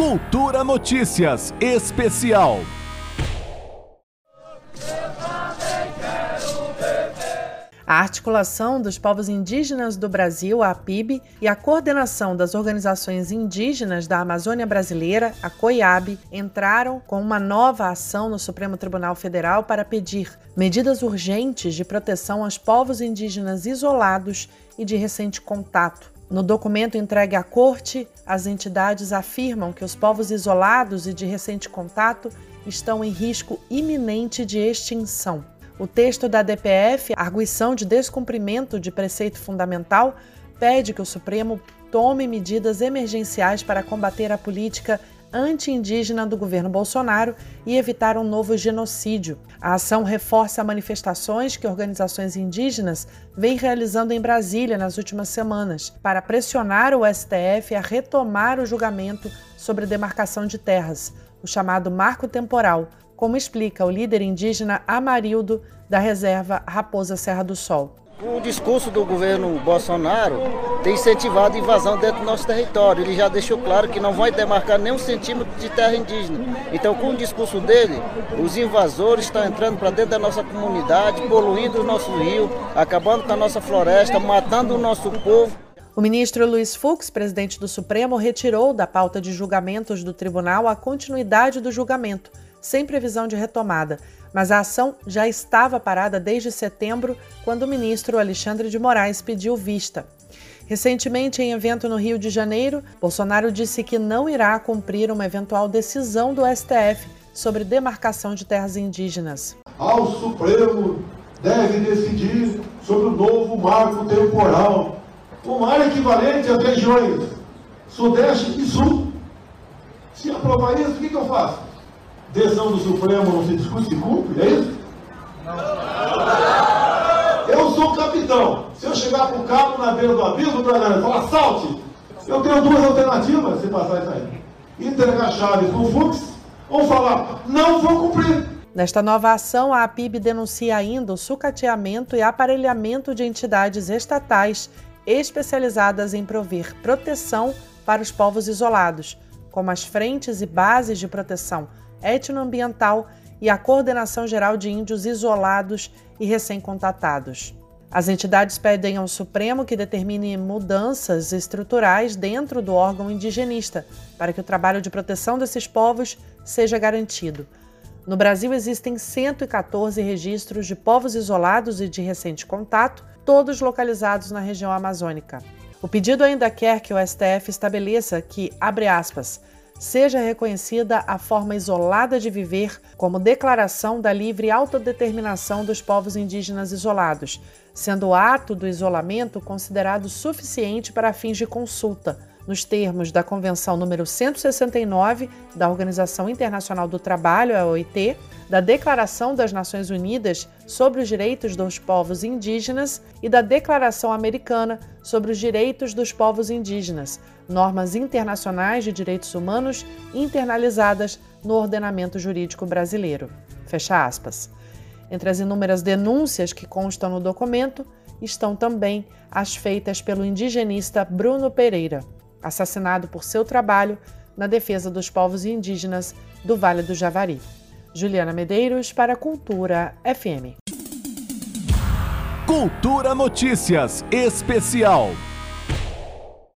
Cultura Notícias Especial. A articulação dos povos indígenas do Brasil, a APIB, e a coordenação das organizações indígenas da Amazônia Brasileira, a COIAB, entraram com uma nova ação no Supremo Tribunal Federal para pedir medidas urgentes de proteção aos povos indígenas isolados e de recente contato. No documento entregue à Corte, as entidades afirmam que os povos isolados e de recente contato estão em risco iminente de extinção. O texto da DPF, Arguição de Descumprimento de Preceito Fundamental, pede que o Supremo tome medidas emergenciais para combater a política anti-indígena do governo Bolsonaro e evitar um novo genocídio. A ação reforça manifestações que organizações indígenas vêm realizando em Brasília nas últimas semanas para pressionar o STF a retomar o julgamento sobre demarcação de terras, o chamado marco temporal, como explica o líder indígena Amarildo da reserva Raposa Serra do Sol. O discurso do governo Bolsonaro tem incentivado a invasão dentro do nosso território. Ele já deixou claro que não vai demarcar nem um centímetro de terra indígena. Então, com o discurso dele, os invasores estão entrando para dentro da nossa comunidade, poluindo o nosso rio, acabando com a nossa floresta, matando o nosso povo. O ministro Luiz Fux, presidente do Supremo, retirou da pauta de julgamentos do tribunal a continuidade do julgamento sem previsão de retomada, mas a ação já estava parada desde setembro, quando o ministro Alexandre de Moraes pediu vista. Recentemente, em evento no Rio de Janeiro, Bolsonaro disse que não irá cumprir uma eventual decisão do STF sobre demarcação de terras indígenas. Ao Supremo deve decidir sobre o novo marco temporal, um mar equivalente às regiões Sudeste e Sul. Se aprovar isso, o que eu faço? Decisão do Supremo não se discute, se cumpre, é isso? Eu sou capitão. Se eu chegar com o cabo na beira do abismo, para galera falar, salte, eu tenho duas alternativas se passar isso aí. Entregar a chave para o Fux ou falar, não vou cumprir. Nesta nova ação, a APIB denuncia ainda o sucateamento e aparelhamento de entidades estatais especializadas em prover proteção para os povos isolados, como as frentes e bases de proteção etnoambiental e a Coordenação Geral de Índios Isolados e Recém-Contatados. As entidades pedem ao Supremo que determine mudanças estruturais dentro do órgão indigenista para que o trabalho de proteção desses povos seja garantido. No Brasil existem 114 registros de povos isolados e de recente contato, todos localizados na região amazônica. O pedido ainda quer que o STF estabeleça que, abre aspas, seja reconhecida a forma isolada de viver como declaração da livre autodeterminação dos povos indígenas isolados, sendo o ato do isolamento considerado suficiente para fins de consulta, nos termos da Convenção número 169 da Organização Internacional do Trabalho, a OIT, da Declaração das Nações Unidas sobre os Direitos dos Povos Indígenas e da Declaração Americana sobre os Direitos dos Povos Indígenas, normas internacionais de direitos humanos internalizadas no ordenamento jurídico brasileiro. Fecha aspas. Entre as inúmeras denúncias que constam no documento estão também as feitas pelo indigenista Bruno Pereira, assassinado por seu trabalho na defesa dos povos indígenas do Vale do Javari. Juliana Medeiros para Cultura FM. Cultura Notícias Especial.